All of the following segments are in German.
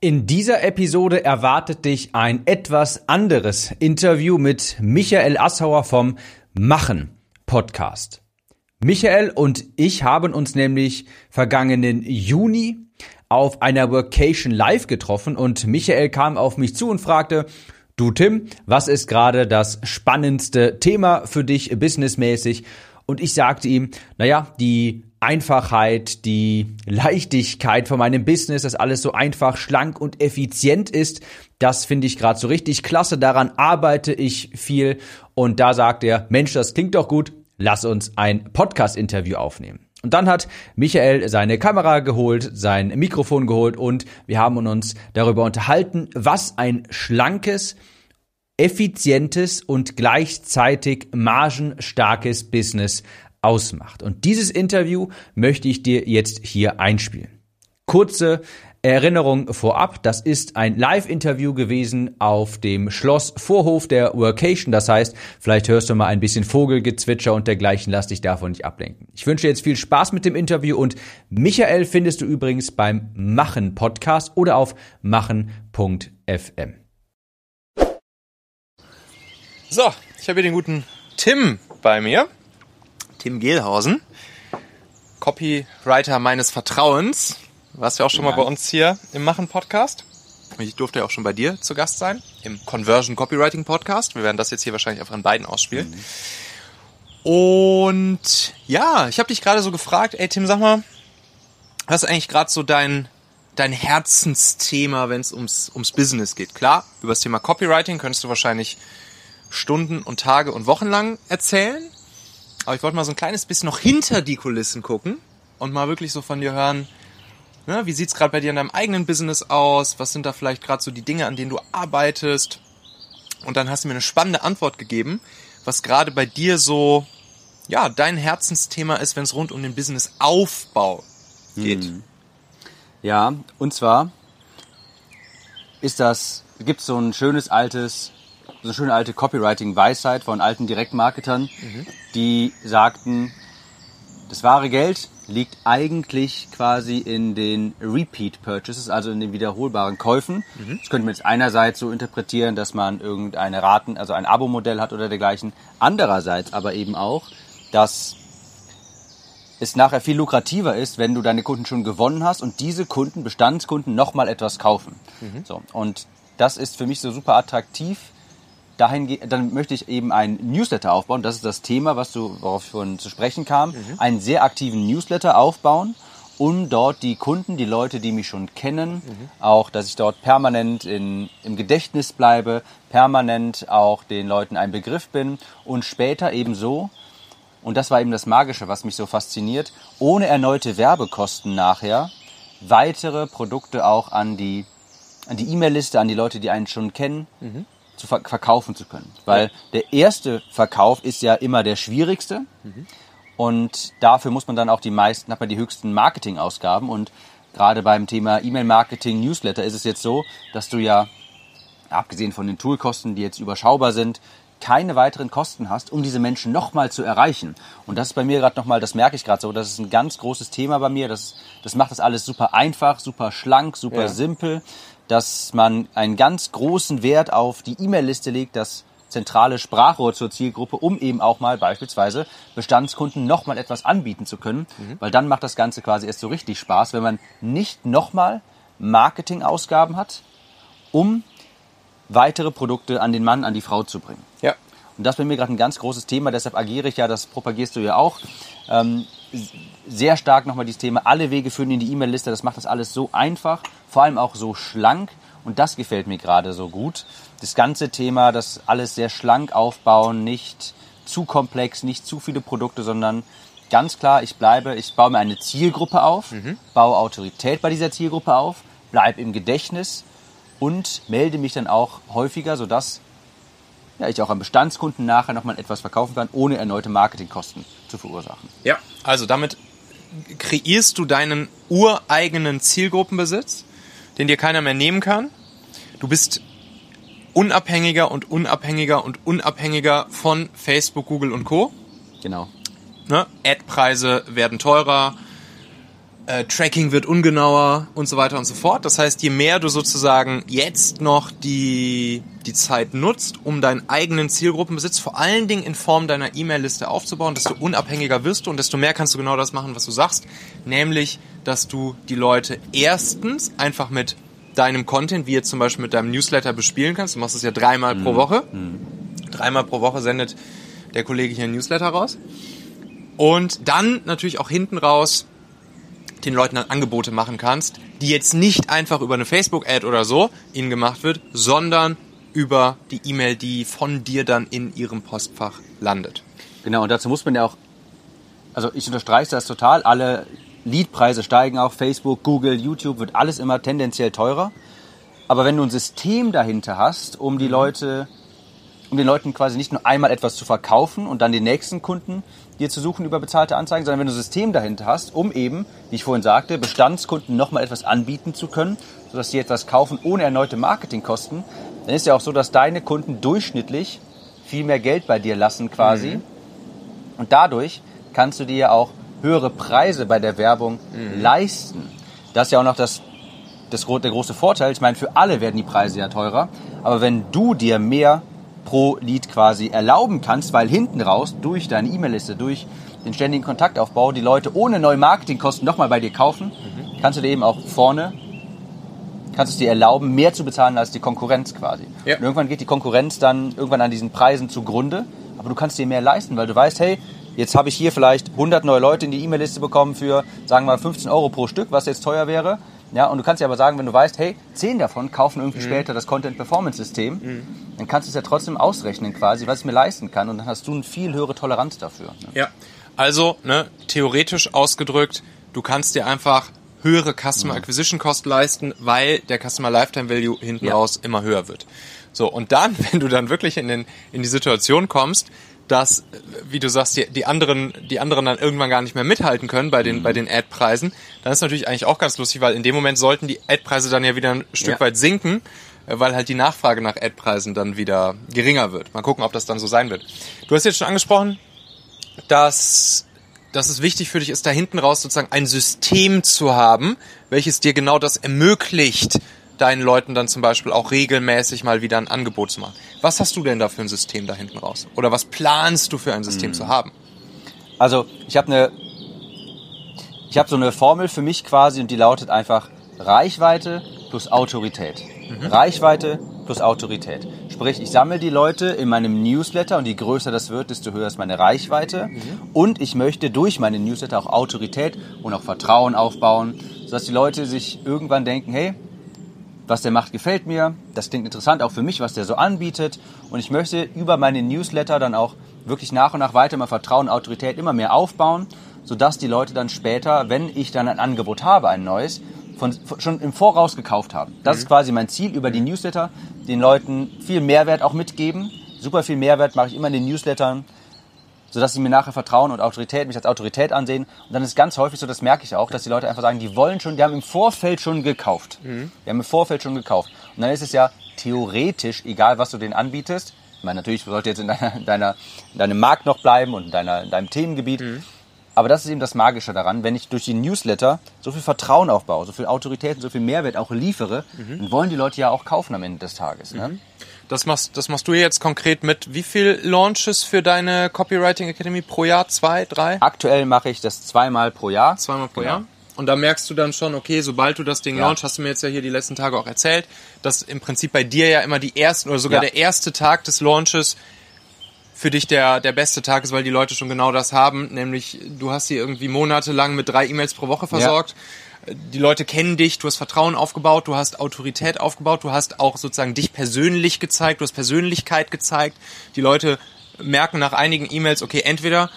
In dieser Episode erwartet dich ein etwas anderes Interview mit Michael Assauer vom Machen Podcast. Michael und ich haben uns nämlich vergangenen Juni auf einer Workation live getroffen und Michael kam auf mich zu und fragte, du Tim, was ist gerade das spannendste Thema für dich businessmäßig? Und ich sagte ihm, naja, die Einfachheit, die Leichtigkeit von meinem Business, dass alles so einfach, schlank und effizient ist, das finde ich gerade so richtig klasse. Daran arbeite ich viel. Und da sagt er, Mensch, das klingt doch gut. Lass uns ein Podcast-Interview aufnehmen. Und dann hat Michael seine Kamera geholt, sein Mikrofon geholt und wir haben uns darüber unterhalten, was ein schlankes, effizientes und gleichzeitig margenstarkes Business ausmacht. Und dieses Interview möchte ich dir jetzt hier einspielen. Kurze Erinnerung vorab, das ist ein Live-Interview gewesen auf dem Schloss Vorhof der Workation. Das heißt, vielleicht hörst du mal ein bisschen Vogelgezwitscher und dergleichen, lass dich davon nicht ablenken. Ich wünsche jetzt viel Spaß mit dem Interview und Michael findest du übrigens beim Machen Podcast oder auf machen.fm. So, ich habe hier den guten Tim bei mir. Tim Gehlhausen, Copywriter meines Vertrauens. Warst ja auch schon ja. mal bei uns hier im Machen-Podcast. Ich durfte ja auch schon bei dir zu Gast sein, im Conversion Copywriting Podcast. Wir werden das jetzt hier wahrscheinlich einfach in beiden ausspielen. Mhm. Und ja, ich habe dich gerade so gefragt, ey Tim, sag mal, was ist eigentlich gerade so dein, dein Herzensthema, wenn es ums, ums Business geht? Klar, über das Thema Copywriting könntest du wahrscheinlich Stunden und Tage und Wochen lang erzählen. Aber ich wollte mal so ein kleines bisschen noch hinter die Kulissen gucken und mal wirklich so von dir hören, ne, wie sieht's gerade bei dir in deinem eigenen Business aus? Was sind da vielleicht gerade so die Dinge, an denen du arbeitest? Und dann hast du mir eine spannende Antwort gegeben, was gerade bei dir so, ja, dein Herzensthema ist, wenn es rund um den Businessaufbau geht. Hm. Ja, und zwar ist das, gibt so ein schönes altes so eine schöne alte Copywriting-Weisheit von alten Direktmarketern, mhm. die sagten, das wahre Geld liegt eigentlich quasi in den Repeat Purchases, also in den wiederholbaren Käufen. Mhm. Das könnte man jetzt einerseits so interpretieren, dass man irgendeine Raten, also ein Abo-Modell hat oder dergleichen. Andererseits aber eben auch, dass es nachher viel lukrativer ist, wenn du deine Kunden schon gewonnen hast und diese Kunden, Bestandskunden, nochmal etwas kaufen. Mhm. So. Und das ist für mich so super attraktiv, dahin, dann möchte ich eben einen Newsletter aufbauen. Das ist das Thema, was du, worauf ich vorhin zu sprechen kam. Mhm. Einen sehr aktiven Newsletter aufbauen, um dort die Kunden, die Leute, die mich schon kennen, mhm. auch, dass ich dort permanent in, im Gedächtnis bleibe, permanent auch den Leuten ein Begriff bin und später eben so, und das war eben das Magische, was mich so fasziniert, ohne erneute Werbekosten nachher weitere Produkte auch an die an die E-Mail-Liste, an die Leute, die einen schon kennen, mhm zu ver verkaufen zu können. Weil der erste Verkauf ist ja immer der schwierigste. Mhm. Und dafür muss man dann auch die meisten, hat man die höchsten Marketingausgaben. Und gerade beim Thema E-Mail-Marketing, Newsletter ist es jetzt so, dass du ja, abgesehen von den Toolkosten, die jetzt überschaubar sind, keine weiteren Kosten hast, um diese Menschen nochmal zu erreichen. Und das ist bei mir gerade nochmal, das merke ich gerade so, das ist ein ganz großes Thema bei mir. Das, das macht das alles super einfach, super schlank, super ja. simpel dass man einen ganz großen Wert auf die E-Mail-Liste legt, das zentrale Sprachrohr zur Zielgruppe, um eben auch mal beispielsweise Bestandskunden nochmal etwas anbieten zu können, mhm. weil dann macht das Ganze quasi erst so richtig Spaß, wenn man nicht nochmal Marketingausgaben hat, um weitere Produkte an den Mann, an die Frau zu bringen. Ja. Und das ist bei mir gerade ein ganz großes Thema, deshalb agiere ich ja, das propagierst du ja auch. Ähm, sehr stark nochmal dieses Thema, alle Wege führen in die E-Mail-Liste, das macht das alles so einfach, vor allem auch so schlank und das gefällt mir gerade so gut. Das ganze Thema, das alles sehr schlank aufbauen, nicht zu komplex, nicht zu viele Produkte, sondern ganz klar, ich bleibe, ich baue mir eine Zielgruppe auf, mhm. baue Autorität bei dieser Zielgruppe auf, bleibe im Gedächtnis und melde mich dann auch häufiger, sodass ja, ich auch an Bestandskunden nachher nochmal etwas verkaufen kann, ohne erneute Marketingkosten zu verursachen. Ja, also damit kreierst du deinen ureigenen Zielgruppenbesitz, den dir keiner mehr nehmen kann. Du bist unabhängiger und unabhängiger und unabhängiger von Facebook, Google und Co. Genau. Ne? Ad-Preise werden teurer. Äh, Tracking wird ungenauer und so weiter und so fort. Das heißt, je mehr du sozusagen jetzt noch die, die Zeit nutzt, um deinen eigenen Zielgruppenbesitz vor allen Dingen in Form deiner E-Mail-Liste aufzubauen, desto unabhängiger wirst du und desto mehr kannst du genau das machen, was du sagst. Nämlich, dass du die Leute erstens einfach mit deinem Content, wie jetzt zum Beispiel mit deinem Newsletter bespielen kannst. Du machst es ja dreimal mhm. pro Woche. Mhm. Dreimal pro Woche sendet der Kollege hier ein Newsletter raus. Und dann natürlich auch hinten raus den Leuten dann Angebote machen kannst, die jetzt nicht einfach über eine Facebook-Ad oder so ihnen gemacht wird, sondern über die E-Mail, die von dir dann in ihrem Postfach landet. Genau, und dazu muss man ja auch, also ich unterstreiche das total, alle Leadpreise steigen auch, Facebook, Google, YouTube, wird alles immer tendenziell teurer. Aber wenn du ein System dahinter hast, um die Leute um den Leuten quasi nicht nur einmal etwas zu verkaufen und dann den nächsten Kunden dir zu suchen über bezahlte Anzeigen, sondern wenn du ein System dahinter hast, um eben, wie ich vorhin sagte, Bestandskunden nochmal etwas anbieten zu können, sodass sie etwas kaufen ohne erneute Marketingkosten, dann ist ja auch so, dass deine Kunden durchschnittlich viel mehr Geld bei dir lassen quasi. Mhm. Und dadurch kannst du dir ja auch höhere Preise bei der Werbung mhm. leisten. Das ist ja auch noch das, das, der große Vorteil. Ich meine, für alle werden die Preise ja teurer. Aber wenn du dir mehr pro Lied quasi erlauben kannst, weil hinten raus durch deine E-Mail-Liste, durch den ständigen Kontaktaufbau die Leute ohne neue Marketingkosten nochmal bei dir kaufen, mhm. kannst du dir eben auch vorne kannst es dir erlauben, mehr zu bezahlen als die Konkurrenz quasi. Ja. Und irgendwann geht die Konkurrenz dann irgendwann an diesen Preisen zugrunde, aber du kannst dir mehr leisten, weil du weißt, hey, jetzt habe ich hier vielleicht 100 neue Leute in die E-Mail-Liste bekommen für, sagen wir mal, 15 Euro pro Stück, was jetzt teuer wäre. Ja, und du kannst ja aber sagen, wenn du weißt, hey, 10 davon kaufen irgendwie mhm. später das Content-Performance-System, mhm. dann kannst du es ja trotzdem ausrechnen quasi, was ich mir leisten kann und dann hast du eine viel höhere Toleranz dafür. Ne? Ja, also ne, theoretisch ausgedrückt, du kannst dir einfach höhere Customer mhm. Acquisition Cost leisten, weil der Customer Lifetime Value hinten ja. raus immer höher wird. So, und dann, wenn du dann wirklich in, den, in die Situation kommst, dass, wie du sagst, die, die anderen, die anderen dann irgendwann gar nicht mehr mithalten können bei den, mhm. bei den Ad-Preisen, dann ist natürlich eigentlich auch ganz lustig, weil in dem Moment sollten die Ad-Preise dann ja wieder ein Stück ja. weit sinken, weil halt die Nachfrage nach Ad-Preisen dann wieder geringer wird. Mal gucken, ob das dann so sein wird. Du hast jetzt schon angesprochen, dass, dass es wichtig für dich ist, da hinten raus sozusagen ein System zu haben, welches dir genau das ermöglicht, deinen Leuten dann zum Beispiel auch regelmäßig mal wieder ein Angebot zu machen. Was hast du denn da für ein System da hinten raus? Oder was planst du für ein System mhm. zu haben? Also ich habe eine, ich habe so eine Formel für mich quasi und die lautet einfach Reichweite plus Autorität. Mhm. Reichweite plus Autorität. Sprich, ich sammle die Leute in meinem Newsletter und je größer das wird, desto höher ist meine Reichweite. Mhm. Und ich möchte durch meine Newsletter auch Autorität und auch Vertrauen aufbauen, sodass die Leute sich irgendwann denken, hey, was der macht, gefällt mir. Das klingt interessant auch für mich, was der so anbietet. Und ich möchte über meine Newsletter dann auch wirklich nach und nach weiter mal Vertrauen, Autorität immer mehr aufbauen, sodass die Leute dann später, wenn ich dann ein Angebot habe, ein neues, von, von, schon im Voraus gekauft haben. Das mhm. ist quasi mein Ziel über die Newsletter, den Leuten viel Mehrwert auch mitgeben. Super viel Mehrwert mache ich immer in den Newslettern sodass sie mir nachher vertrauen und Autorität, mich als Autorität ansehen. Und dann ist es ganz häufig so, das merke ich auch, dass die Leute einfach sagen, die wollen schon, die haben im Vorfeld schon gekauft. Mhm. Die haben im Vorfeld schon gekauft. Und dann ist es ja theoretisch, egal was du denen anbietest, ich meine, natürlich sollte jetzt in, deiner, deiner, in deinem Markt noch bleiben und in, deiner, in deinem Themengebiet. Mhm. Aber das ist eben das Magische daran, wenn ich durch die Newsletter so viel Vertrauen aufbaue, so viel Autorität und so viel Mehrwert auch liefere, mhm. dann wollen die Leute ja auch kaufen am Ende des Tages. Ne? Das machst, das machst du jetzt konkret mit wie viel Launches für deine Copywriting Academy pro Jahr? Zwei, drei? Aktuell mache ich das zweimal pro Jahr. Zweimal pro genau. Jahr? Und da merkst du dann schon, okay, sobald du das Ding ja. launch, hast du mir jetzt ja hier die letzten Tage auch erzählt, dass im Prinzip bei dir ja immer die ersten oder sogar ja. der erste Tag des Launches für dich der, der beste Tag ist, weil die Leute schon genau das haben, nämlich du hast sie irgendwie monatelang mit drei E-Mails pro Woche versorgt. Ja die Leute kennen dich, du hast Vertrauen aufgebaut, du hast Autorität aufgebaut, du hast auch sozusagen dich persönlich gezeigt, du hast Persönlichkeit gezeigt. Die Leute merken nach einigen E-Mails, okay, entweder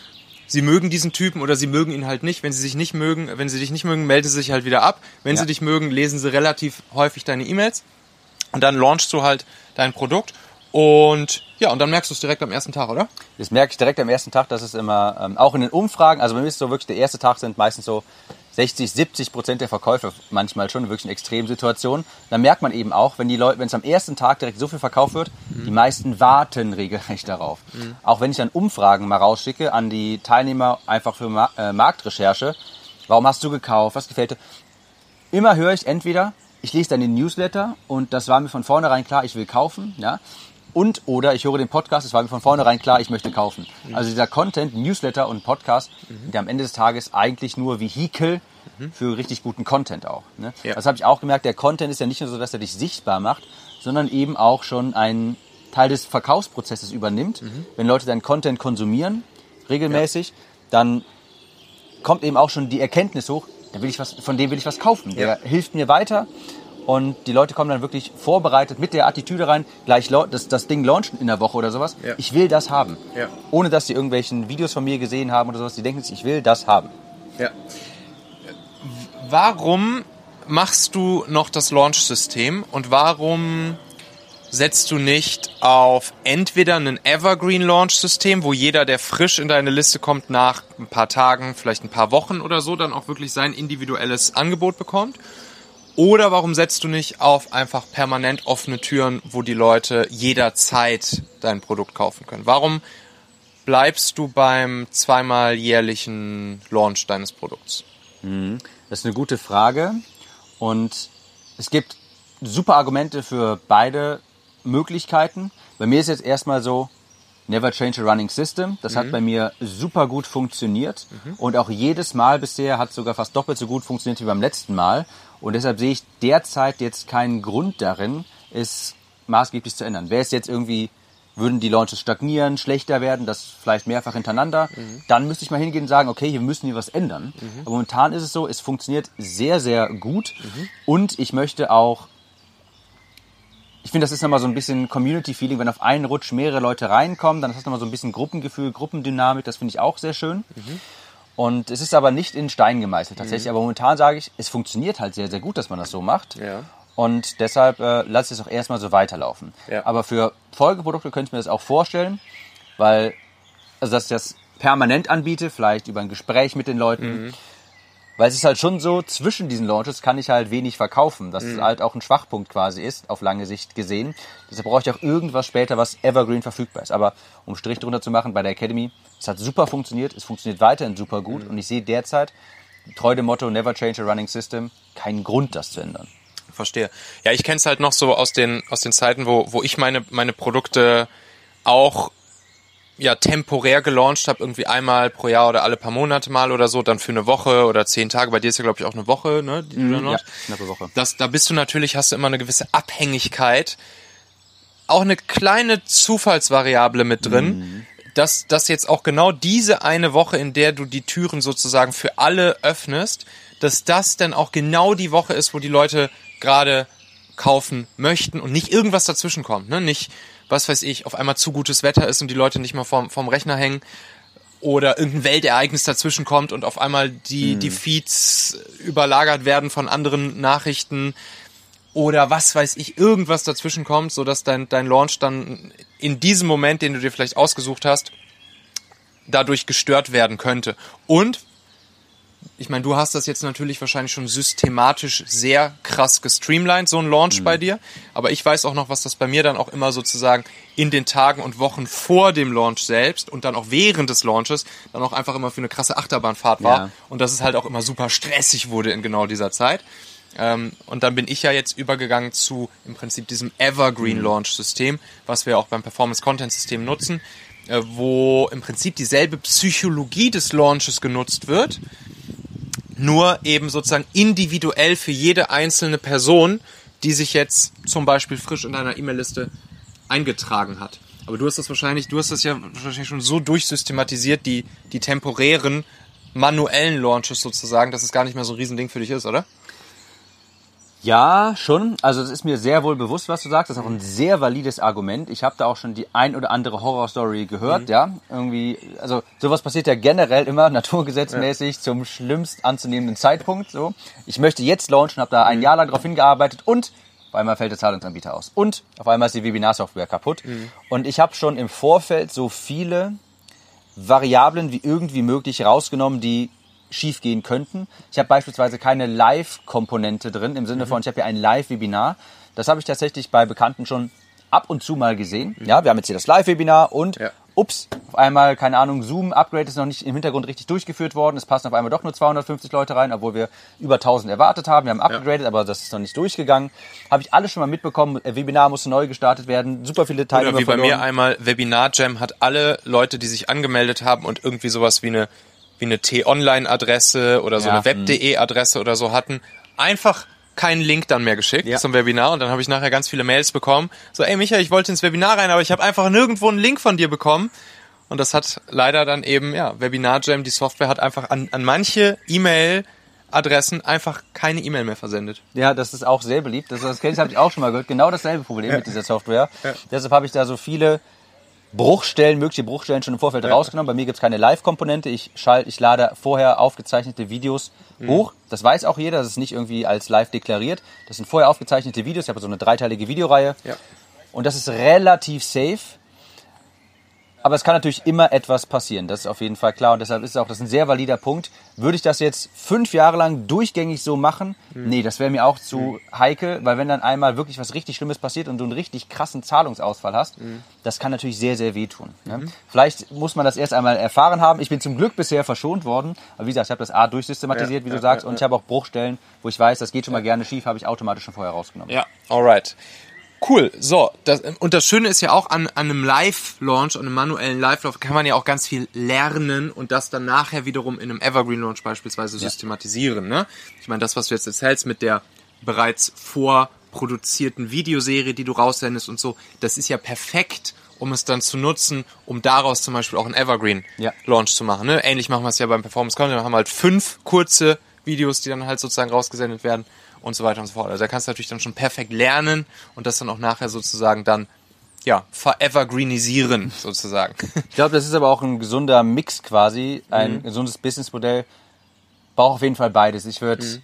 sie mögen diesen Typen oder sie mögen ihn halt nicht. Wenn sie sich nicht mögen, wenn sie dich nicht mögen, melden sie sich halt wieder ab. Wenn ja. sie dich mögen, lesen sie relativ häufig deine E-Mails und dann launchst du halt dein Produkt und ja, und dann merkst du es direkt am ersten Tag, oder? Das merke ich direkt am ersten Tag, dass es immer, ähm, auch in den Umfragen, also bei mir ist es so wirklich, der erste Tag sind meistens so 60, 70 Prozent der Verkäufe manchmal schon, wirklich eine Extremsituation. Dann merkt man eben auch, wenn die Leute, wenn es am ersten Tag direkt so viel verkauft wird, mhm. die meisten warten regelrecht darauf. Mhm. Auch wenn ich dann Umfragen mal rausschicke an die Teilnehmer einfach für Ma äh, Marktrecherche, Warum hast du gekauft? Was gefällt dir? Immer höre ich entweder, ich lese dann den Newsletter und das war mir von vornherein klar, ich will kaufen, ja. Und oder ich höre den Podcast, es war mir von vornherein klar, ich möchte kaufen. Also dieser Content, Newsletter und Podcast, der am Ende des Tages eigentlich nur Vehikel für richtig guten Content auch. Ne? Ja. Das habe ich auch gemerkt, der Content ist ja nicht nur so, dass er dich sichtbar macht, sondern eben auch schon einen Teil des Verkaufsprozesses übernimmt. Wenn Leute deinen Content konsumieren, regelmäßig, dann kommt eben auch schon die Erkenntnis hoch, da will ich was, von dem will ich was kaufen. Der Ja. hilft mir weiter. Und die Leute kommen dann wirklich vorbereitet mit der Attitüde rein, gleich das, das Ding launchen in der Woche oder sowas. Ja. Ich will das haben. Ja. Ohne dass sie irgendwelchen Videos von mir gesehen haben oder sowas. Die denken sich, ich will das haben. Ja. Warum machst du noch das Launch-System und warum setzt du nicht auf entweder ein Evergreen-Launch-System, wo jeder, der frisch in deine Liste kommt, nach ein paar Tagen, vielleicht ein paar Wochen oder so, dann auch wirklich sein individuelles Angebot bekommt? Oder warum setzt du nicht auf einfach permanent offene Türen, wo die Leute jederzeit dein Produkt kaufen können? Warum bleibst du beim zweimal jährlichen Launch deines Produkts? Das ist eine gute Frage. Und es gibt super Argumente für beide Möglichkeiten. Bei mir ist jetzt erstmal so, never change a running system. Das hat bei mir super gut funktioniert. Und auch jedes Mal bisher hat sogar fast doppelt so gut funktioniert wie beim letzten Mal. Und deshalb sehe ich derzeit jetzt keinen Grund darin, es maßgeblich zu ändern. Wäre es jetzt irgendwie, würden die Launches stagnieren, schlechter werden, das vielleicht mehrfach hintereinander, dann müsste ich mal hingehen und sagen, okay, hier müssen wir was ändern. Aber momentan ist es so, es funktioniert sehr, sehr gut. Und ich möchte auch ich finde, das ist nochmal so ein bisschen Community-Feeling, wenn auf einen Rutsch mehrere Leute reinkommen, dann ist das nochmal so ein bisschen Gruppengefühl, Gruppendynamik, das finde ich auch sehr schön. Und es ist aber nicht in Stein gemeißelt tatsächlich. Aber momentan sage ich, es funktioniert halt sehr, sehr gut, dass man das so macht. Ja. Und deshalb äh, lasse ich es auch erstmal so weiterlaufen. Ja. Aber für Folgeprodukte könnte ich mir das auch vorstellen, weil, also dass ich das permanent anbiete, vielleicht über ein Gespräch mit den Leuten. Weil es ist halt schon so, zwischen diesen Launches kann ich halt wenig verkaufen, dass es halt auch ein Schwachpunkt quasi ist, auf lange Sicht gesehen. Deshalb brauche ich auch irgendwas später, was evergreen verfügbar ist. Aber um Strich drunter zu machen, bei der Academy, es hat super funktioniert, es funktioniert weiterhin super gut und ich sehe derzeit, treu dem Motto Never Change a Running System, keinen Grund, das zu ändern. Verstehe. Ja, ich kenne es halt noch so aus den, aus den Zeiten, wo, wo ich meine, meine Produkte auch ja, temporär gelauncht habe, irgendwie einmal pro Jahr oder alle paar Monate mal oder so, dann für eine Woche oder zehn Tage. Bei dir ist ja, glaube ich, auch eine Woche, ne? Die dann Ja, knappe Woche. Das, da bist du natürlich, hast du immer eine gewisse Abhängigkeit, auch eine kleine Zufallsvariable mit drin, dass, dass jetzt auch genau diese eine Woche, in der du die Türen sozusagen für alle öffnest, dass das dann auch genau die Woche ist, wo die Leute gerade kaufen möchten und nicht irgendwas dazwischen kommt, ne? Nicht, was weiß ich, auf einmal zu gutes Wetter ist und die Leute nicht mehr vorm, vorm Rechner hängen oder irgendein Weltereignis dazwischen kommt und auf einmal die, die Feeds überlagert werden von anderen Nachrichten oder was weiß ich, irgendwas dazwischen kommt, so dass dein, dein Launch dann in diesem Moment, den du dir vielleicht ausgesucht hast, dadurch gestört werden könnte. Und ich meine, du hast das jetzt natürlich wahrscheinlich schon systematisch sehr krass gestreamlined, so ein Launch bei dir. Aber ich weiß auch noch, was das bei mir dann auch immer sozusagen in den Tagen und Wochen vor dem Launch selbst und dann auch während des Launches dann auch einfach immer für eine krasse Achterbahnfahrt war. Ja. Und dass es halt auch immer super stressig wurde in genau dieser Zeit. Ähm, und dann bin ich ja jetzt übergegangen zu im Prinzip diesem Evergreen Launch System, was wir auch beim Performance Content System nutzen, äh, wo im Prinzip dieselbe Psychologie des Launches genutzt wird, nur eben sozusagen individuell für jede einzelne Person, die sich jetzt zum Beispiel frisch in deiner E-Mail-Liste eingetragen hat. Aber du hast das wahrscheinlich, du hast das ja wahrscheinlich schon so durchsystematisiert, die, die temporären manuellen Launches sozusagen, dass es gar nicht mehr so ein Riesending für dich ist, oder? Ja, schon. Also es ist mir sehr wohl bewusst, was du sagst. Das ist auch ein sehr valides Argument. Ich habe da auch schon die ein oder andere Horrorstory gehört, ja. Irgendwie, also sowas passiert ja generell immer naturgesetzmäßig zum schlimmst anzunehmenden Zeitpunkt. So, ich möchte jetzt launchen, habe da ein Jahr lang darauf hingearbeitet und auf einmal fällt der Zahlungsanbieter aus und auf einmal ist die Webinarsoftware kaputt. Und ich habe schon im Vorfeld so viele Variablen wie irgendwie möglich rausgenommen, die schief gehen könnten. Ich habe beispielsweise keine Live-Komponente drin, im Sinne von, ich habe ja ein Live-Webinar. Das habe ich tatsächlich bei Bekannten schon ab und zu mal gesehen. Ja, wir haben jetzt hier das Live-Webinar und Ja. ups, auf einmal, keine Ahnung, Zoom-Upgrade ist noch nicht im Hintergrund richtig durchgeführt worden. Es passen auf einmal doch nur 250 Leute rein, obwohl wir über 1000 erwartet haben. Wir haben upgraded, ja. aber das ist noch nicht durchgegangen. Habe ich alles schon mal mitbekommen. Webinar musste neu gestartet werden. Super viele Teilnehmer Oder wie verloren. bei mir einmal, Webinar Jam hat alle Leute, die sich angemeldet haben und irgendwie sowas wie eine, wie eine T-Online-Adresse oder so ja, eine Web.de-Adresse oder so hatten, einfach keinen Link dann mehr geschickt ja. zum Webinar und dann habe ich nachher ganz viele Mails bekommen. So, ey Michael, ich wollte ins Webinar rein, aber ich habe einfach nirgendwo einen Link von dir bekommen. Und das hat leider dann eben, ja, Webinar Jam, die Software hat einfach an, an manche E-Mail Adressen einfach keine E-Mail mehr versendet. Ja, das ist auch sehr beliebt. Das, das habe ich auch schon mal gehört. Genau dasselbe Problem ja. mit dieser Software. Ja. Deshalb habe ich da so viele Bruchstellen, mögliche Bruchstellen schon im Vorfeld ja. rausgenommen. Bei mir gibt es keine Live-Komponente. Ich, schalte, ich lade vorher aufgezeichnete Videos mhm. hoch. Das weiß auch jeder. Das ist nicht irgendwie als live deklariert. Das sind vorher aufgezeichnete Videos. Ich habe so eine dreiteilige Videoreihe. Ja. Und das ist relativ safe. Aber es kann natürlich immer etwas passieren, das ist auf jeden Fall klar. Und deshalb ist auch das ein sehr valider Punkt. Würde ich das jetzt fünf Jahre lang durchgängig so machen? Mhm. Nee, das wäre mir auch zu mhm. heikel, weil wenn dann einmal wirklich was richtig Schlimmes passiert und du einen richtig krassen Zahlungsausfall hast, mhm. das kann natürlich sehr, sehr wehtun. Ne? Vielleicht muss man das erst einmal erfahren haben. Ich bin zum Glück bisher verschont worden. Aber wie gesagt, ich habe das A durchsystematisiert, ja, wie du ja, sagst, ja, und ich habe auch Bruchstellen, wo ich weiß, das geht schon mal gerne schief, habe ich automatisch schon vorher rausgenommen. Ja, alright. Cool. So, das, und das Schöne ist ja auch an, an einem Live-Launch, an einem manuellen Live-Launch kann man ja auch ganz viel lernen und das dann nachher wiederum in einem Evergreen-Launch beispielsweise ja. systematisieren. Ne? Ich meine, das, was du jetzt erzählst mit der bereits vorproduzierten Videoserie, die du raussendest und so, das ist ja perfekt, um es dann zu nutzen, um daraus zum Beispiel auch einen Evergreen-Launch ja. zu machen. Ne? Ähnlich machen wir es ja beim Performance Content. Wir haben halt fünf kurze Videos, die dann halt sozusagen rausgesendet werden und so weiter und so fort. Also da kannst du natürlich dann schon perfekt lernen und das dann auch nachher sozusagen dann ja, forevergreenisieren sozusagen. Ich glaube, das ist aber auch ein gesunder Mix quasi, ein mhm. gesundes Businessmodell. Braucht auf jeden Fall beides. Ich würde mhm.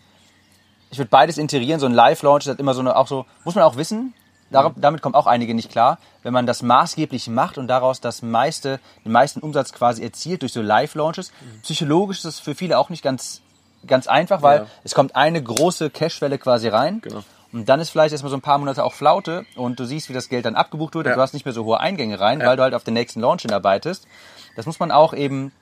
ich würde beides integrieren. So ein Live-Launch ist immer so eine, auch so, muss man auch wissen, mhm. damit kommen auch einige nicht klar. Wenn man das maßgeblich macht und daraus das meiste, den meisten Umsatz quasi erzielt durch so Live-Launches, mhm. psychologisch ist das für viele auch nicht ganz ganz einfach, weil ja. es kommt eine große Cashwelle quasi rein. Genau. Und dann ist vielleicht erstmal so ein paar Monate auch Flaute und du siehst, wie das Geld dann abgebucht wird ja. und du hast nicht mehr so hohe Eingänge rein, ja. weil du halt auf den nächsten Launch hinarbeitest. Das muss man auch eben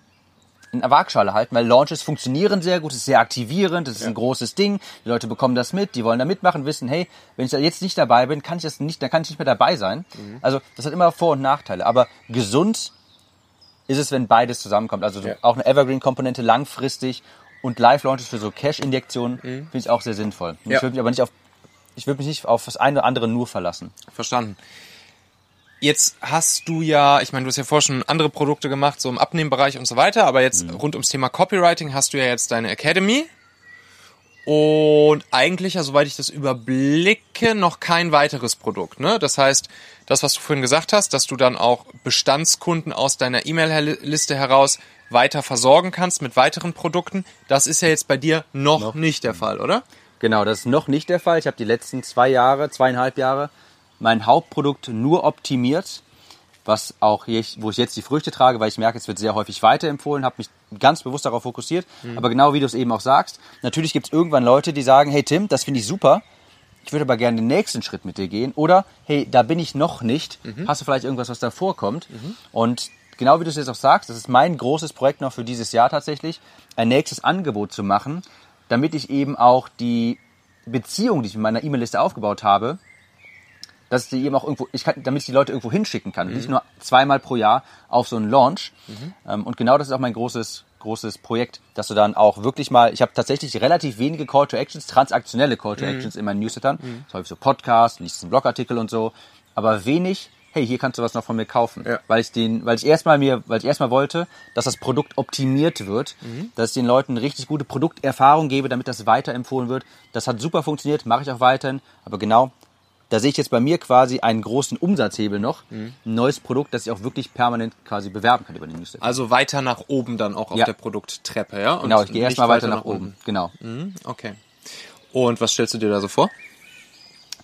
in der Waagschale halten, weil Launches funktionieren sehr gut, es ist sehr aktivierend, es ist ja. ein großes Ding, die Leute bekommen das mit, die wollen da mitmachen, wissen, hey, wenn ich da jetzt nicht dabei bin, kann ich das nicht, dann kann ich nicht mehr dabei sein. Mhm. Also das hat immer Vor- und Nachteile, aber gesund ist es, wenn beides zusammenkommt. Also auch eine Evergreen-Komponente langfristig und Live-Launches für so Cash-Injektionen mhm. finde ich auch sehr sinnvoll. Ja. Ich würde mich aber nicht auf, ich würde mich nicht auf das eine oder andere nur verlassen. Verstanden. Jetzt hast du ja, ich meine, du hast ja vorher schon andere Produkte gemacht, so im Abnehmbereich und so weiter, aber jetzt mhm. rund ums Thema Copywriting hast du ja jetzt deine Academy und eigentlich, ja, soweit ich das überblicke, noch kein weiteres Produkt. Ne? Das heißt, das, was du vorhin gesagt hast, dass du dann auch Bestandskunden aus deiner E-Mail-Liste heraus weiter versorgen kannst mit weiteren Produkten. Das ist ja jetzt bei dir noch, noch. nicht der Fall, oder? Genau, das ist noch nicht der Fall. Ich habe die letzten zwei Jahre, zweieinhalb Jahre mein Hauptprodukt nur optimiert, was auch hier, wo ich jetzt die Früchte trage, weil ich merke, es wird sehr häufig weiterempfohlen, habe mich ganz bewusst darauf fokussiert. Mhm. Aber genau wie du es eben auch sagst, natürlich gibt es irgendwann Leute, die sagen, hey Tim, das finde ich super, ich würde aber gerne den nächsten Schritt mit dir gehen. Oder, hey, da bin ich noch nicht. Mhm. Hast du vielleicht irgendwas, was da vorkommt? Mhm. Und genau wie du es jetzt auch sagst, das ist mein großes Projekt noch für dieses Jahr tatsächlich, ein nächstes Angebot zu machen, damit ich eben auch die Beziehung, die ich mit meiner E-Mail-Liste aufgebaut habe, dass ich die eben auch irgendwo, ich kann, damit ich die Leute irgendwo hinschicken kann. Mhm. Nicht nur zweimal pro Jahr auf so einen Launch. Mhm. Ähm, und genau das ist auch mein großes, großes Projekt, dass du dann auch wirklich mal, ich habe tatsächlich relativ wenige Call to Actions, transaktionelle Call to mhm. Actions in meinen Newslettern. Mhm. Das häufig so Podcast, liest einen Blogartikel und so, aber wenig hey, hier kannst du was noch von mir kaufen. Ja. Weil ich den, weil ich erstmal mir, weil ich erstmal wollte, dass das Produkt optimiert wird, mhm. dass ich den Leuten richtig gute Produkterfahrung gebe, damit das weiterempfohlen wird. Das hat super funktioniert, mache ich auch weiterhin. Aber genau, da sehe ich jetzt bei mir quasi einen großen Umsatzhebel noch. Mhm. Ein neues Produkt, das ich auch wirklich permanent quasi bewerben kann über den Newsletter. Also weiter nach oben dann auch auf ja. der Produkttreppe, ja? Und genau, ich gehe erstmal weiter, weiter nach, nach oben. oben. Genau. Mhm. Okay. Und was stellst du dir da so vor?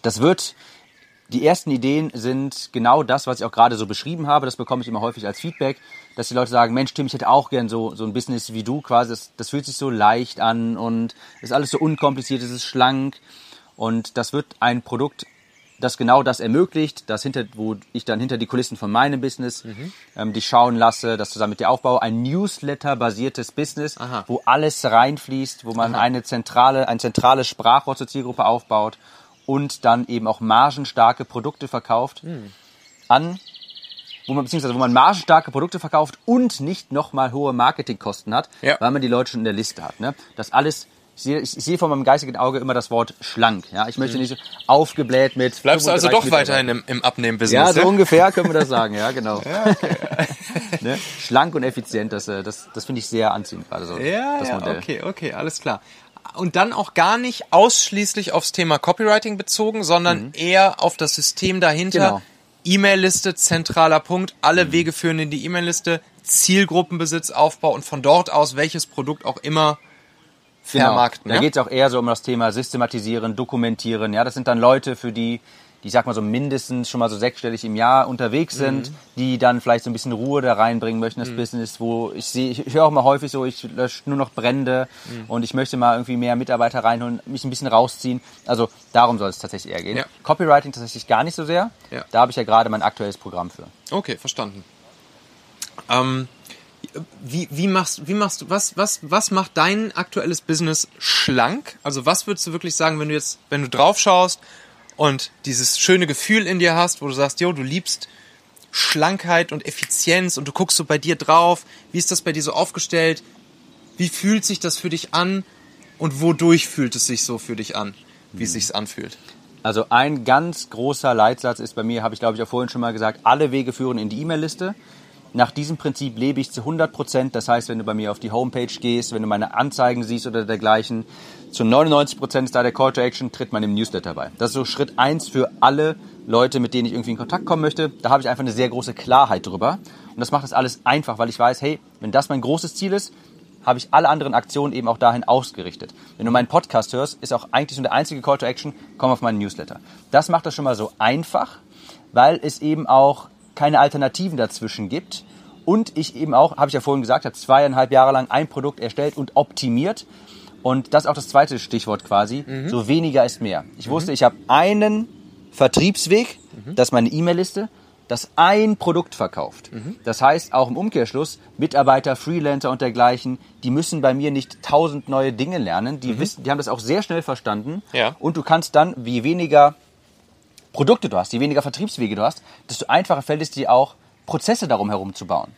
Das wird, die ersten Ideen sind genau das, was ich auch gerade so beschrieben habe. Das bekomme ich immer häufig als Feedback, dass die Leute sagen, Mensch, Tim, ich hätte auch gern so, so ein Business wie du quasi. Das, das fühlt sich so leicht an und ist alles so unkompliziert, es ist schlank. Und das wird ein Produkt das genau das ermöglicht, dass hinter, wo ich dann hinter die Kulissen von meinem Business Mhm. ähm, die schauen lasse, das zusammen mit dir aufbaue. Ein Newsletter-basiertes Business, Aha. wo alles reinfließt, wo man eine zentrale, ein zentrales Sprachrohr zur Zielgruppe aufbaut und dann eben auch margenstarke Produkte verkauft Mhm. an wo man beziehungsweise wo man margenstarke Produkte verkauft und nicht nochmal hohe Marketingkosten hat, Ja. weil man die Leute schon in der Liste hat. Ne? Das alles, ich sehe, ich sehe vor meinem geistigen Auge immer das Wort schlank. Ja? Ich möchte nicht so aufgebläht mit. Bleibst du also 35 doch weiterhin im, im Abnehmen-Business? Ja, so ungefähr können wir das sagen, ja, genau. ne? Schlank und effizient, das, äh, das, das finde ich sehr anziehend gerade so. Ja, das ja, Modell. okay, okay, alles klar. Und dann auch gar nicht ausschließlich aufs Thema Copywriting bezogen, sondern eher auf das System dahinter. Mhm. Genau. Mhm. E-Mail-Liste, zentraler Punkt, alle Wege führen in die E-Mail-Liste, Zielgruppenbesitz, Aufbau und von dort aus welches Produkt auch immer vermarkten. Da ja? geht es auch eher so um das Thema Systematisieren, Dokumentieren. Ja, das sind dann Leute, für die, die sag mal so mindestens schon mal so sechsstellig im Jahr unterwegs Mhm. sind, die dann vielleicht so ein bisschen Ruhe da reinbringen möchten, das Business, wo ich sehe, ich höre auch mal häufig so, ich lösche nur noch Brände Mhm. und ich möchte mal irgendwie mehr Mitarbeiter reinholen, mich ein bisschen rausziehen. Also darum soll es tatsächlich eher gehen. Ja. Copywriting tatsächlich gar nicht so sehr. Ja. Da habe ich ja gerade mein aktuelles Programm für. Okay, verstanden. Ähm, wie, wie machst, wie machst du, was, was, was macht dein aktuelles Business schlank? Also was würdest du wirklich sagen, wenn du jetzt, wenn du drauf schaust und dieses schöne Gefühl in dir hast, wo du sagst, jo, du liebst Schlankheit und Effizienz und du guckst so bei dir drauf, wie ist das bei dir so aufgestellt? Wie fühlt sich das für dich an? Und wodurch fühlt es sich so für dich an, wie es sich anfühlt? Also ein ganz großer Leitsatz ist bei mir, habe ich glaube ich auch vorhin schon mal gesagt, alle Wege führen in die E-Mail-Liste. Nach diesem Prinzip lebe ich zu 100 Prozent. Das heißt, wenn du bei mir auf die Homepage gehst, wenn du meine Anzeigen siehst oder dergleichen, zu 99 Prozent ist da der Call to Action, tritt man im Newsletter bei. Das ist so Schritt eins für alle Leute, mit denen ich irgendwie in Kontakt kommen möchte. Da habe ich einfach eine sehr große Klarheit drüber. Und das macht das alles einfach, weil ich weiß, hey, wenn das mein großes Ziel ist, habe ich alle anderen Aktionen eben auch dahin ausgerichtet. Wenn du meinen Podcast hörst, ist auch eigentlich nur der einzige Call to Action, komm auf meinen Newsletter. Das macht das schon mal so einfach, weil es eben auch keine Alternativen dazwischen gibt. Und ich eben auch, habe ich ja vorhin gesagt, habe zweieinhalb Jahre lang ein Produkt erstellt und optimiert. Und das ist auch das zweite Stichwort quasi. So weniger ist mehr. Ich wusste, ich habe einen Vertriebsweg, das ist meine E-Mail-Liste, das ein Produkt verkauft. Das heißt, auch im Umkehrschluss, Mitarbeiter, Freelancer und dergleichen, die müssen bei mir nicht tausend neue Dinge lernen. Die, wissen, die haben das auch sehr schnell verstanden. Ja. Und du kannst dann, je weniger Produkte du hast, je weniger Vertriebswege du hast, desto einfacher fällt es dir auch, Prozesse darum herum zu bauen.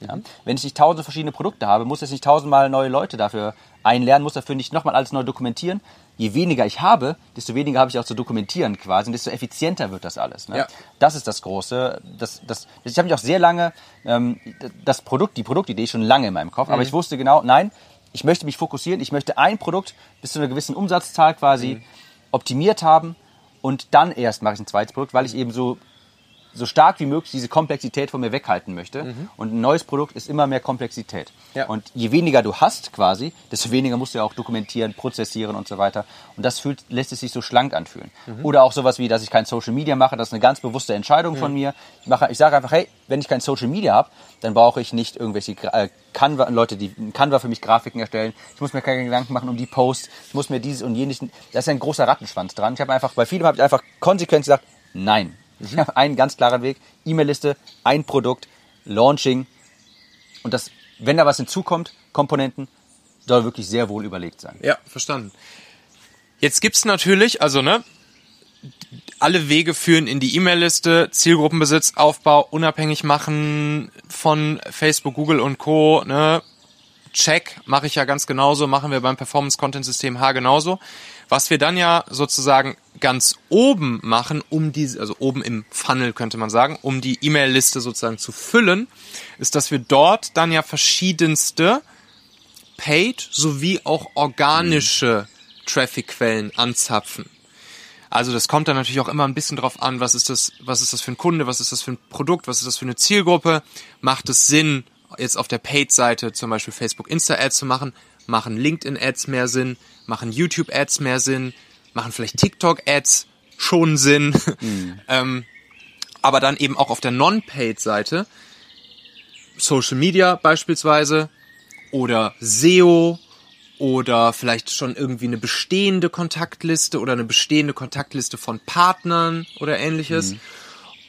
Ja? Wenn ich nicht tausend verschiedene Produkte habe, muss ich nicht tausendmal neue Leute dafür einlernen, muss dafür nicht nochmal alles neu dokumentieren. Je weniger ich habe, desto weniger habe ich auch zu dokumentieren quasi und desto effizienter wird das alles. Ne? Ja. Das ist das Große. Das, das, ich habe mich auch sehr lange, ähm, das Produkt, die Produktidee schon lange in meinem Kopf, aber ich wusste genau, nein, ich möchte mich fokussieren, ich möchte ein Produkt bis zu einer gewissen Umsatzzahl quasi optimiert haben und dann erst mache ich ein zweites Produkt, weil ich eben so so stark wie möglich diese Komplexität von mir weghalten möchte. Und ein neues Produkt ist immer mehr Komplexität. Ja. Und je weniger du hast quasi, desto weniger musst du ja auch dokumentieren, prozessieren und so weiter. Und das fühlt, lässt es sich so schlank anfühlen. Oder auch sowas wie, dass ich kein Social Media mache. Das ist eine ganz bewusste Entscheidung von mir. Ich, mache, ich sage einfach, hey, wenn ich kein Social Media habe, dann brauche ich nicht irgendwelche äh, Canva, Leute, die in Canva für mich Grafiken erstellen. Ich muss mir keine Gedanken machen um die Posts. Ich muss mir dieses und jenes. Da ist ein großer Rattenschwanz dran. Ich habe einfach, bei vielem habe ich einfach konsequent gesagt, nein. Ich habe einen ganz klaren Weg. E-Mail-Liste, ein Produkt, Launching. Und das, wenn da was hinzukommt, Komponenten, soll wirklich sehr wohl überlegt sein. Ja, verstanden. Jetzt gibt's natürlich, also ne, alle Wege führen in die E-Mail-Liste, Zielgruppenbesitz, Aufbau, unabhängig machen von Facebook, Google und Co. Ne, Check mache ich ja ganz genauso, machen wir beim Performance-Content-System H genauso. Was wir dann ja sozusagen ganz oben machen, um diese, also oben im Funnel könnte man sagen, um die E-Mail-Liste sozusagen zu füllen, ist, dass wir dort dann ja verschiedenste Paid sowie auch organische Traffic-Quellen anzapfen. Also das kommt dann natürlich auch immer ein bisschen drauf an, was ist das, was ist das für ein Kunde, was ist das für ein Produkt, was ist das für eine Zielgruppe. Macht es Sinn, jetzt auf der Paid-Seite zum Beispiel Facebook Insta-Ads zu machen? Machen LinkedIn-Ads mehr Sinn? Machen YouTube-Ads mehr Sinn? Machen vielleicht TikTok-Ads schon Sinn? ähm, aber dann eben auch auf der Non-Paid-Seite Social Media beispielsweise oder SEO oder vielleicht schon irgendwie eine bestehende Kontaktliste oder eine bestehende Kontaktliste von Partnern oder ähnliches. Mhm.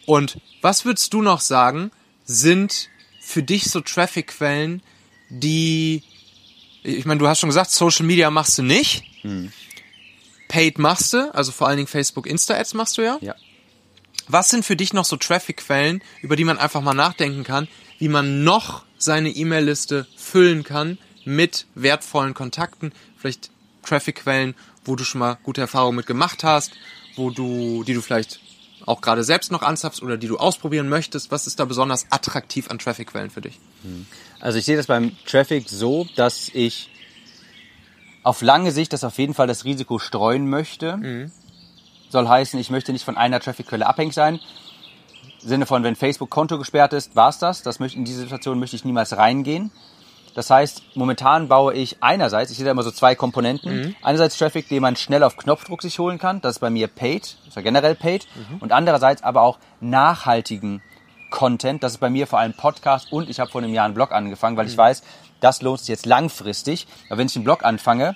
Und was würdest du noch sagen, sind für dich so Traffic-Quellen, die, ich meine, du hast schon gesagt, Social Media machst du nicht. Mhm. Paid machst du, also vor allen Dingen Facebook, Insta-Ads machst du ja. Ja. Was sind für dich noch so Traffic-Quellen, über die man einfach mal nachdenken kann, wie man noch seine E-Mail-Liste füllen kann mit wertvollen Kontakten, vielleicht Traffic-Quellen, wo du schon mal gute Erfahrungen mit gemacht hast, wo du, die du vielleicht auch gerade selbst noch anzapfst oder die du ausprobieren möchtest? Was ist da besonders attraktiv an Traffic-Quellen für dich? Also ich sehe das beim Traffic so, dass ich auf lange Sicht das auf jeden Fall das Risiko streuen möchte. Mhm. Soll heißen, ich möchte nicht von einer Traffic-Quelle abhängig sein. Im Sinne von, wenn Facebook-Konto gesperrt ist, war's das. das möchte, in diese Situation möchte ich niemals reingehen. Das heißt, momentan baue ich einerseits, ich sehe da immer so zwei Komponenten. Mhm. Einerseits Traffic, den man schnell auf Knopfdruck sich holen kann. Das ist bei mir paid, das ist ja generell paid. Mhm. Und andererseits aber auch nachhaltigen Content. Das ist bei mir vor allem Podcast und ich habe vor einem Jahr einen Blog angefangen, weil mhm. ich weiß, das lohnt sich jetzt langfristig. Aber wenn ich einen Blog anfange,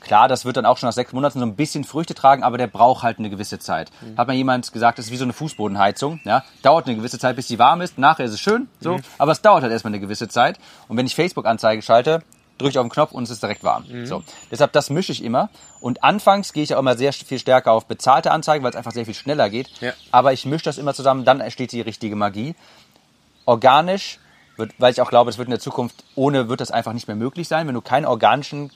Klar, das wird dann auch schon nach sechs Monaten so ein bisschen Früchte tragen, aber der braucht halt eine gewisse Zeit. Mhm. Hat mal jemand gesagt, das ist wie so eine Fußbodenheizung. Ja? Dauert eine gewisse Zeit, bis die warm ist. Nachher ist es schön, so. Mhm. Aber es dauert halt erstmal eine gewisse Zeit. Und wenn ich Facebook-Anzeige schalte, drücke ich auf den Knopf und es ist direkt warm. Mhm. So. Deshalb, das mische ich immer. Und anfangs gehe ich auch immer sehr viel stärker auf bezahlte Anzeigen, weil es einfach sehr viel schneller geht. Ja. Aber ich mische das immer zusammen, dann entsteht die richtige Magie. Organisch, wird, weil ich auch glaube, es wird in der Zukunft, ohne wird das einfach nicht mehr möglich sein. Wenn du keinen organischen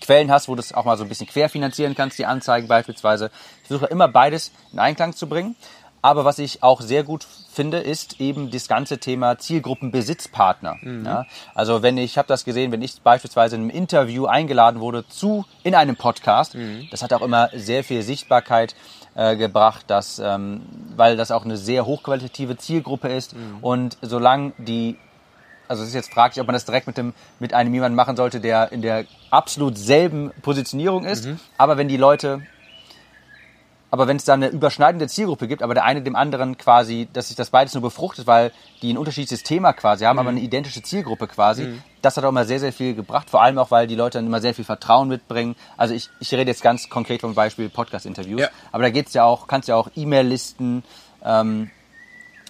Quellen hast, wo du es auch mal so ein bisschen querfinanzieren kannst, die Anzeigen beispielsweise. Ich versuche immer beides in Einklang zu bringen. Aber was ich auch sehr gut finde, ist eben das ganze Thema Zielgruppenbesitzpartner. Mhm. Ja, also wenn ich, ich habe das gesehen, wenn ich beispielsweise in einem Interview eingeladen wurde zu in einem Podcast, mhm. das hat auch immer sehr viel Sichtbarkeit äh, gebracht, dass, ähm, weil das auch eine sehr hochqualitative Zielgruppe ist mhm. und solange die also es ist jetzt fraglich, ob man das direkt mit dem mit einem jemanden machen sollte, der in der absolut selben Positionierung ist. Mhm. Aber wenn die Leute, aber wenn es da eine überschneidende Zielgruppe gibt, aber der eine dem anderen quasi, dass sich das beides nur befruchtet, weil die ein unterschiedliches Thema quasi haben, mhm. aber eine identische Zielgruppe quasi, mhm. das hat auch immer sehr, sehr viel gebracht. Vor allem auch, weil die Leute dann immer sehr viel Vertrauen mitbringen. Also ich, ich rede jetzt ganz konkret vom Beispiel Podcast-Interviews. Ja. Aber da geht's ja auch, kannst ja auch E-Mail-Listen ähm,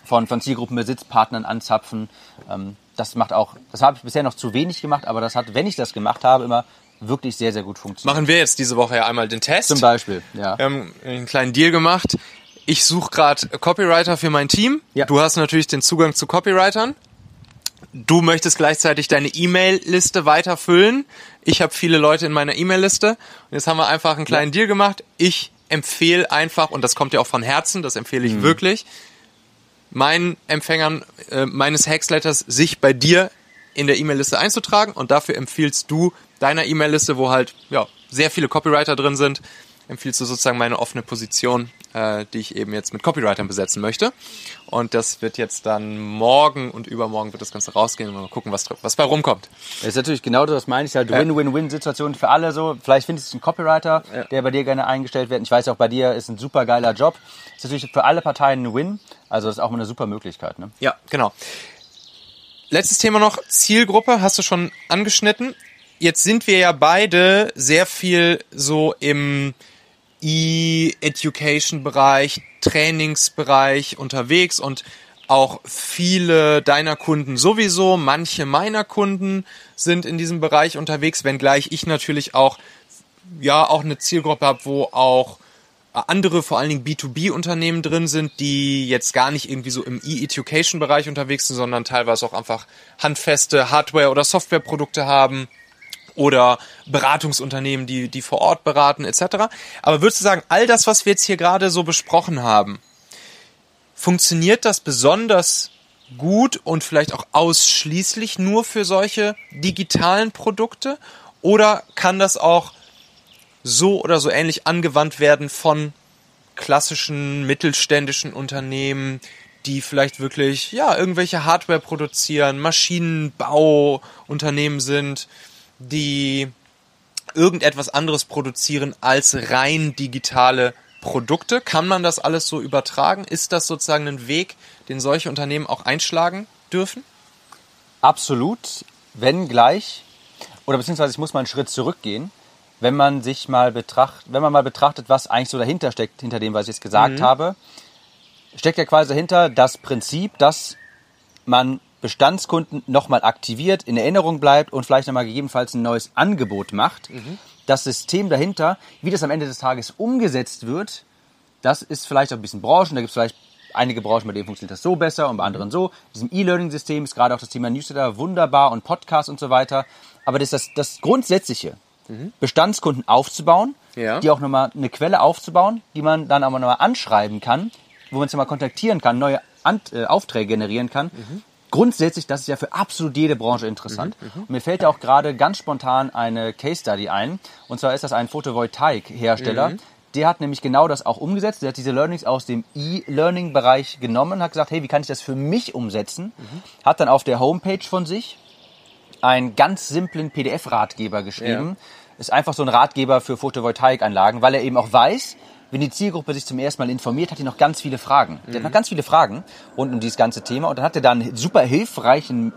von, von Zielgruppenbesitzpartnern anzapfen. Ähm, das macht auch, das habe ich bisher noch zu wenig gemacht, aber das hat, wenn ich das gemacht habe, immer wirklich sehr, sehr gut funktioniert. Machen wir jetzt diese Woche ja einmal den Test. Zum Beispiel, ja. Wir haben einen kleinen Deal gemacht. Ich suche gerade Copywriter für mein Team. Ja. Du hast natürlich den Zugang zu Copywritern. Du möchtest gleichzeitig deine E-Mail-Liste weiterfüllen. Ich habe viele Leute in meiner E-Mail-Liste. Und jetzt haben wir einfach einen kleinen ja. Deal gemacht. Ich empfehle einfach, und das kommt ja auch von Herzen, das empfehle ich mhm. wirklich, meinen Empfängern äh, meines Hacksletters sich bei dir in der E-Mail-Liste einzutragen. Und dafür empfiehlst du deiner E-Mail-Liste, wo halt ja sehr viele Copywriter drin sind, empfiehlst du sozusagen meine offene Position, äh, die ich eben jetzt mit Copywritern besetzen möchte. Und das wird jetzt dann morgen und übermorgen wird das Ganze rausgehen und mal gucken, was, was bei rumkommt. Das ist natürlich genau das, was meine ich halt. Win-Win-Win-Situation für alle so. Vielleicht findest du einen Copywriter, ja. der bei dir gerne eingestellt wird. Ich weiß auch, bei dir ist ein super geiler Job. Das ist natürlich für alle Parteien ein Win. Also das ist auch eine super Möglichkeit. Ne? Ja, genau. Letztes Thema noch, Zielgruppe, hast du schon angeschnitten. Jetzt sind wir ja beide sehr viel so im E-Education-Bereich, Trainingsbereich unterwegs und auch viele deiner Kunden sowieso, manche meiner Kunden sind in diesem Bereich unterwegs, wenngleich ich natürlich auch ja auch eine Zielgruppe habe, wo auch andere, vor allen Dingen B2B-Unternehmen drin sind, die jetzt gar nicht irgendwie so im E-Education-Bereich unterwegs sind, sondern teilweise auch einfach handfeste Hardware- oder Softwareprodukte haben oder Beratungsunternehmen, die, die vor Ort beraten etc. Aber würdest du sagen, all das, was wir jetzt hier gerade so besprochen haben, funktioniert das besonders gut und vielleicht auch ausschließlich nur für solche digitalen Produkte? Oder kann das auch so oder so ähnlich angewandt werden von klassischen mittelständischen Unternehmen, die vielleicht wirklich ja irgendwelche Hardware produzieren, Maschinenbauunternehmen sind, die irgendetwas anderes produzieren als rein digitale Produkte. Kann man das alles so übertragen? Ist das sozusagen ein Weg, den solche Unternehmen auch einschlagen dürfen? Absolut, wenn gleich oder beziehungsweise ich muss mal einen Schritt zurückgehen, wenn man sich mal betracht, wenn man mal betrachtet, was eigentlich so dahinter steckt, hinter dem, was ich jetzt gesagt Mhm. habe, steckt ja quasi dahinter das Prinzip, dass man Bestandskunden nochmal aktiviert, in Erinnerung bleibt und vielleicht nochmal gegebenenfalls ein neues Angebot macht. Das System dahinter, wie das am Ende des Tages umgesetzt wird, das ist vielleicht auch ein bisschen Branchen. Da gibt es vielleicht einige Branchen, bei denen funktioniert das so besser und bei anderen so. In diesem E-Learning-System ist gerade auch das Thema Newsletter wunderbar und Podcast und so weiter. Aber das ist das, das Grundsätzliche, Bestandskunden aufzubauen, Ja. die auch nochmal eine Quelle aufzubauen, die man dann aber nochmal anschreiben kann, wo man es nochmal kontaktieren kann, neue An äh, Aufträge generieren kann. Grundsätzlich, das ist ja für absolut jede Branche interessant. Und mir fällt ja auch gerade ganz spontan eine Case Study ein. Und zwar ist das ein Photovoltaik-Hersteller. Der hat nämlich genau das auch umgesetzt. Der hat diese Learnings aus dem E-Learning-Bereich genommen, hat gesagt, hey, wie kann ich das für mich umsetzen? Hat dann auf der Homepage von sich einen ganz simplen PDF-Ratgeber geschrieben. Ist einfach so ein Ratgeber für Photovoltaikanlagen, weil er eben auch weiß, wenn die Zielgruppe sich zum ersten Mal informiert, hat die noch ganz viele Fragen. Die hat noch ganz viele Fragen rund um dieses ganze Thema. Und dann hat er da einen super hilfreichen,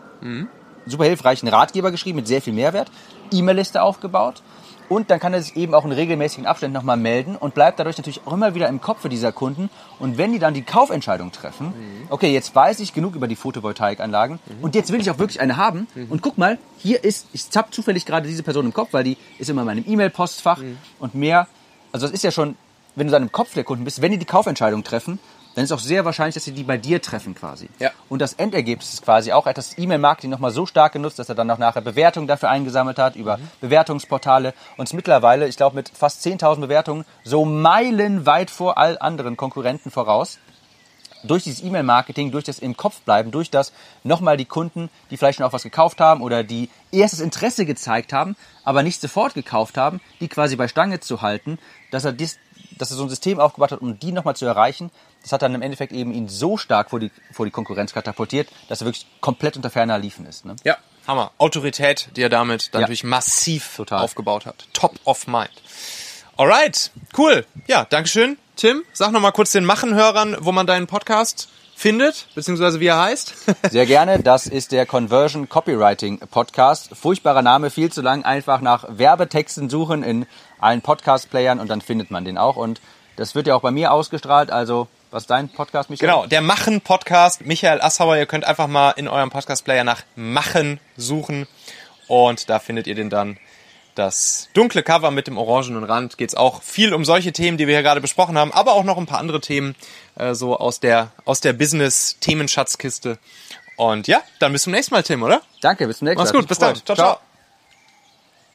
super hilfreichen Ratgeber geschrieben mit sehr viel Mehrwert, E-Mail-Liste aufgebaut. Und dann kann er sich eben auch in regelmäßigen Abständen nochmal melden und bleibt dadurch natürlich auch immer wieder im Kopf dieser Kunden. Und wenn die dann die Kaufentscheidung treffen, okay, jetzt weiß ich genug über die Photovoltaikanlagen und jetzt will ich auch wirklich eine haben. Und guck mal, hier ist, ich zapp zufällig gerade diese Person im Kopf, weil die ist immer in meinem E-Mail-Postfach und mehr. Also das ist ja schon, wenn du dann im Kopf der Kunden bist, wenn die die Kaufentscheidung treffen, dann ist auch sehr wahrscheinlich, dass sie die bei dir treffen quasi. Ja. Und das Endergebnis ist quasi auch, er hat das E-Mail-Marketing nochmal so stark genutzt, dass er dann auch nachher Bewertungen dafür eingesammelt hat, über Bewertungsportale und es mittlerweile, ich glaube mit fast 10.000 Bewertungen, so meilenweit vor all anderen Konkurrenten voraus. Durch dieses E-Mail-Marketing, durch das im Kopf bleiben, durch das nochmal die Kunden, die vielleicht schon auch was gekauft haben oder die erstes Interesse gezeigt haben, aber nicht sofort gekauft haben, die quasi bei Stange zu halten, dass er, dies, dass er so ein System aufgebaut hat, um die nochmal zu erreichen. Das hat dann im Endeffekt eben ihn so stark vor die, vor die Konkurrenz katapultiert, dass er wirklich komplett unter ferner Liefen ist. Ne? Ja, Hammer. Autorität, die er damit dann Ja. natürlich massiv Total. aufgebaut hat. Top of mind. Alright, cool. Ja, Dankeschön, Tim. Sag noch mal kurz den Machenhörern, wo man deinen Podcast findet, beziehungsweise wie er heißt. Sehr gerne. Das ist der Conversion Copywriting Podcast. Furchtbarer Name, viel zu lang. Einfach nach Werbetexten suchen in allen Podcast-Playern und dann findet man den auch. Und das wird ja auch bei mir ausgestrahlt. Also, was ist dein Podcast, Michael? Genau, der Machen-Podcast. Michael Assauer, ihr könnt einfach mal in eurem Podcast-Player nach Machen suchen und da findet ihr den dann. Das dunkle Cover mit dem orangenen Rand geht's auch viel um solche Themen, die wir hier gerade besprochen haben, aber auch noch ein paar andere Themen, äh, so aus der, aus der Business-Themenschatzkiste. Und ja, dann bis zum nächsten Mal, Tim, oder? Danke, bis zum nächsten Mal. Mach's gut, bis dann. gefreut. ciao. ciao.